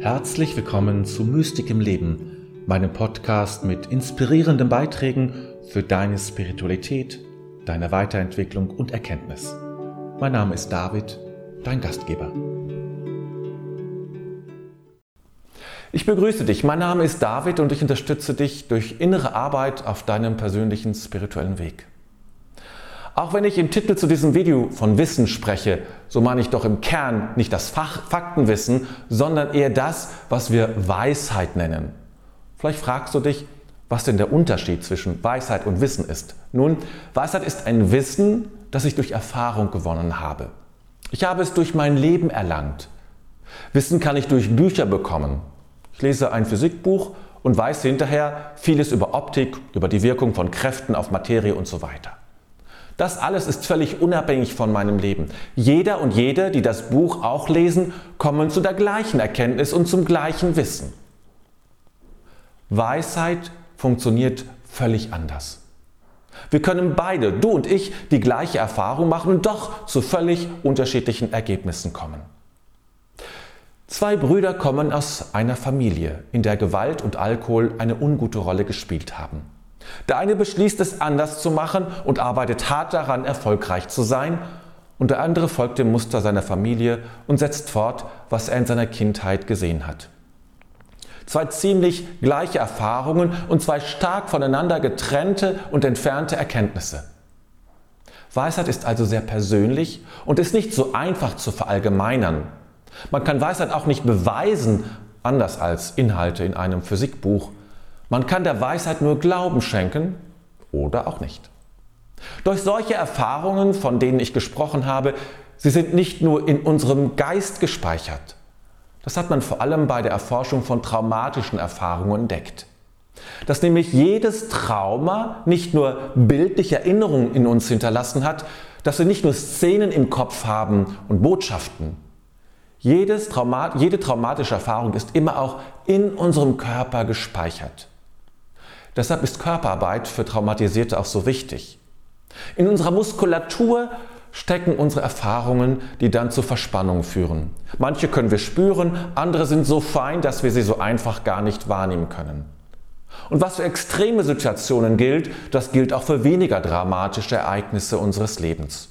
Herzlich willkommen zu Mystik im Leben, meinem Podcast mit inspirierenden Beiträgen für deine Spiritualität, deine Weiterentwicklung und Erkenntnis. Mein Name ist David, dein Gastgeber. Ich begrüße dich. Mein Name ist David und ich unterstütze dich durch innere Arbeit auf deinem persönlichen spirituellen Weg. Auch wenn ich im Titel zu diesem Video von Wissen spreche, so meine ich doch im Kern nicht das Fach Faktenwissen, sondern eher das, was wir Weisheit nennen. Vielleicht fragst du dich, was denn der Unterschied zwischen Weisheit und Wissen ist. Nun, Weisheit ist ein Wissen, das ich durch Erfahrung gewonnen habe. Ich habe es durch mein Leben erlangt. Wissen kann ich durch Bücher bekommen. Ich lese ein Physikbuch und weiß hinterher vieles über Optik, über die Wirkung von Kräften auf Materie und so weiter. Das alles ist völlig unabhängig von meinem Leben. Jeder und jede, die das Buch auch lesen, kommen zu der gleichen Erkenntnis und zum gleichen Wissen. Weisheit funktioniert völlig anders. Wir können beide, du und ich, die gleiche Erfahrung machen und doch zu völlig unterschiedlichen Ergebnissen kommen. Zwei Brüder kommen aus einer Familie, in der Gewalt und Alkohol eine ungute Rolle gespielt haben. Der eine beschließt es anders zu machen und arbeitet hart daran, erfolgreich zu sein, und der andere folgt dem Muster seiner Familie und setzt fort, was er in seiner Kindheit gesehen hat. Zwei ziemlich gleiche Erfahrungen und zwei stark voneinander getrennte und entfernte Erkenntnisse. Weisheit ist also sehr persönlich und ist nicht so einfach zu verallgemeinern. Man kann Weisheit auch nicht beweisen, anders als Inhalte in einem Physikbuch. Man kann der Weisheit nur Glauben schenken oder auch nicht. Durch solche Erfahrungen, von denen ich gesprochen habe, sie sind nicht nur in unserem Geist gespeichert. Das hat man vor allem bei der Erforschung von traumatischen Erfahrungen entdeckt. Dass nämlich jedes Trauma nicht nur bildliche Erinnerungen in uns hinterlassen hat, dass wir nicht nur Szenen im Kopf haben und Botschaften. Trauma jede traumatische Erfahrung ist immer auch in unserem Körper gespeichert. Deshalb ist Körperarbeit für Traumatisierte auch so wichtig. In unserer Muskulatur stecken unsere Erfahrungen, die dann zu Verspannungen führen. Manche können wir spüren, andere sind so fein, dass wir sie so einfach gar nicht wahrnehmen können. Und was für extreme Situationen gilt, das gilt auch für weniger dramatische Ereignisse unseres Lebens.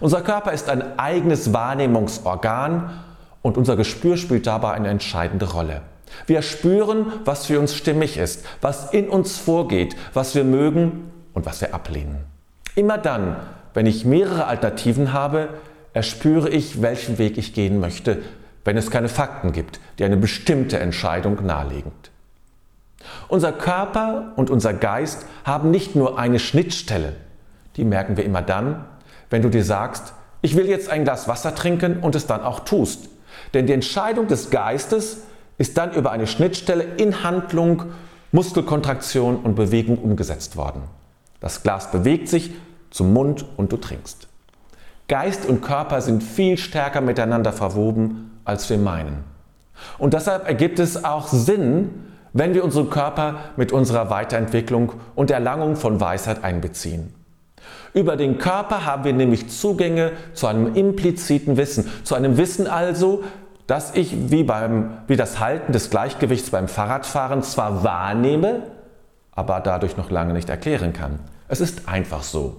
Unser Körper ist ein eigenes Wahrnehmungsorgan und unser Gespür spielt dabei eine entscheidende Rolle. Wir spüren, was für uns stimmig ist, was in uns vorgeht, was wir mögen und was wir ablehnen. Immer dann, wenn ich mehrere Alternativen habe, erspüre ich, welchen Weg ich gehen möchte, wenn es keine Fakten gibt, die eine bestimmte Entscheidung nahelegen. Unser Körper und unser Geist haben nicht nur eine Schnittstelle, die merken wir immer dann, wenn du dir sagst, ich will jetzt ein Glas Wasser trinken und es dann auch tust. Denn die Entscheidung des Geistes ist dann über eine Schnittstelle in Handlung, Muskelkontraktion und Bewegung umgesetzt worden. Das Glas bewegt sich zum Mund und du trinkst. Geist und Körper sind viel stärker miteinander verwoben, als wir meinen. Und deshalb ergibt es auch Sinn, wenn wir unseren Körper mit unserer Weiterentwicklung und Erlangung von Weisheit einbeziehen. Über den Körper haben wir nämlich Zugänge zu einem impliziten Wissen, zu einem Wissen also, dass ich wie, beim, wie das Halten des Gleichgewichts beim Fahrradfahren zwar wahrnehme, aber dadurch noch lange nicht erklären kann. Es ist einfach so.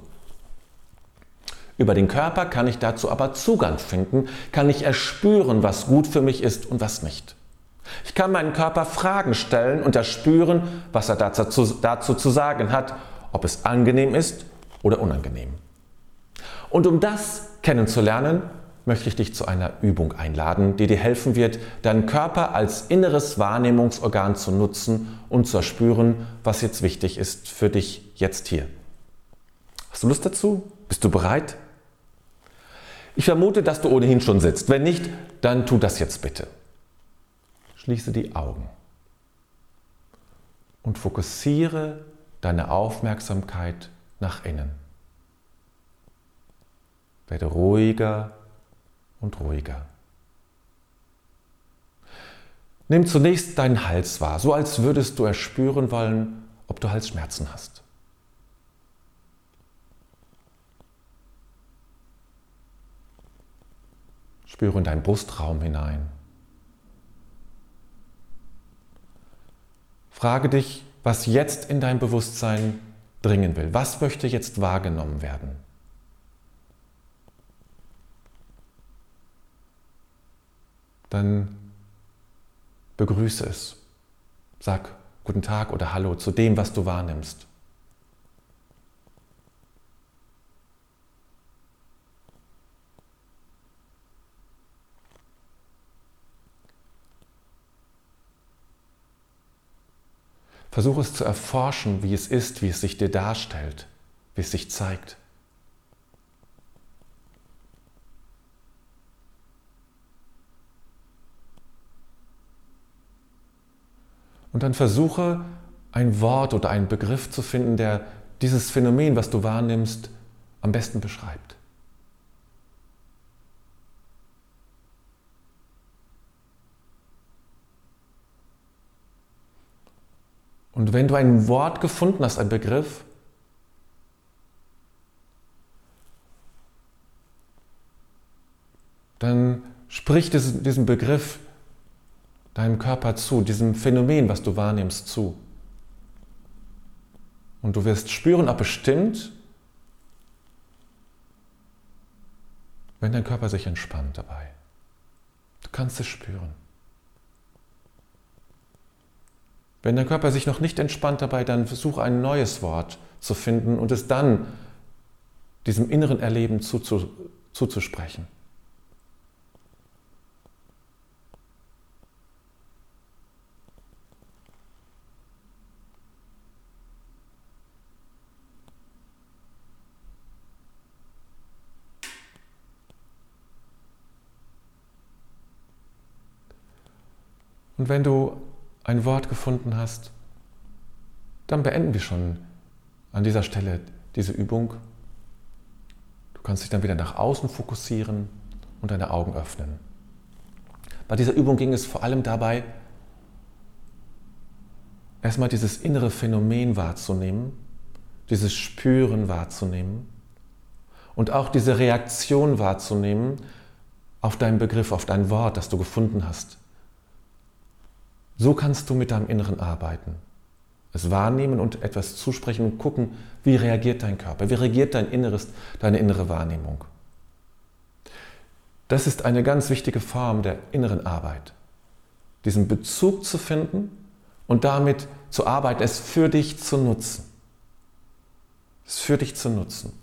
Über den Körper kann ich dazu aber Zugang finden, kann ich erspüren, was gut für mich ist und was nicht. Ich kann meinen Körper Fragen stellen und erspüren, was er dazu, dazu zu sagen hat, ob es angenehm ist oder unangenehm. Und um das kennenzulernen, möchte ich dich zu einer Übung einladen, die dir helfen wird, deinen Körper als inneres Wahrnehmungsorgan zu nutzen und zu erspüren, was jetzt wichtig ist für dich jetzt hier. Hast du Lust dazu? Bist du bereit? Ich vermute, dass du ohnehin schon sitzt. Wenn nicht, dann tu das jetzt bitte. Schließe die Augen und fokussiere deine Aufmerksamkeit nach innen. Werde ruhiger und ruhiger. Nimm zunächst deinen Hals wahr, so als würdest du erspüren wollen, ob du Halsschmerzen hast. Spüre in deinen Brustraum hinein. Frage dich, was jetzt in dein Bewusstsein dringen will. Was möchte jetzt wahrgenommen werden? Dann begrüße es. Sag guten Tag oder Hallo zu dem, was du wahrnimmst. Versuche es zu erforschen, wie es ist, wie es sich dir darstellt, wie es sich zeigt. Und dann versuche ein Wort oder einen Begriff zu finden, der dieses Phänomen, was du wahrnimmst, am besten beschreibt. Und wenn du ein Wort gefunden hast, ein Begriff, dann sprich diesen Begriff deinem Körper zu, diesem Phänomen, was du wahrnimmst, zu. Und du wirst spüren, ob es stimmt, wenn dein Körper sich entspannt dabei. Du kannst es spüren. Wenn dein Körper sich noch nicht entspannt dabei, dann versuche ein neues Wort zu finden und es dann diesem inneren Erleben zuzusprechen. Und wenn du ein Wort gefunden hast, dann beenden wir schon an dieser Stelle diese Übung. Du kannst dich dann wieder nach außen fokussieren und deine Augen öffnen. Bei dieser Übung ging es vor allem dabei, erstmal dieses innere Phänomen wahrzunehmen, dieses Spüren wahrzunehmen und auch diese Reaktion wahrzunehmen auf deinen Begriff, auf dein Wort, das du gefunden hast. So kannst du mit deinem Inneren arbeiten. Es wahrnehmen und etwas zusprechen und gucken, wie reagiert dein Körper, wie reagiert dein Inneres, deine innere Wahrnehmung. Das ist eine ganz wichtige Form der inneren Arbeit. Diesen Bezug zu finden und damit zu arbeiten, es für dich zu nutzen. Es für dich zu nutzen.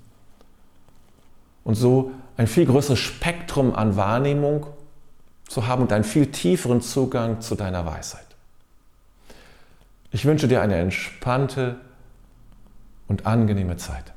Und so ein viel größeres Spektrum an Wahrnehmung zu haben und einen viel tieferen Zugang zu deiner Weisheit. Ich wünsche dir eine entspannte und angenehme Zeit.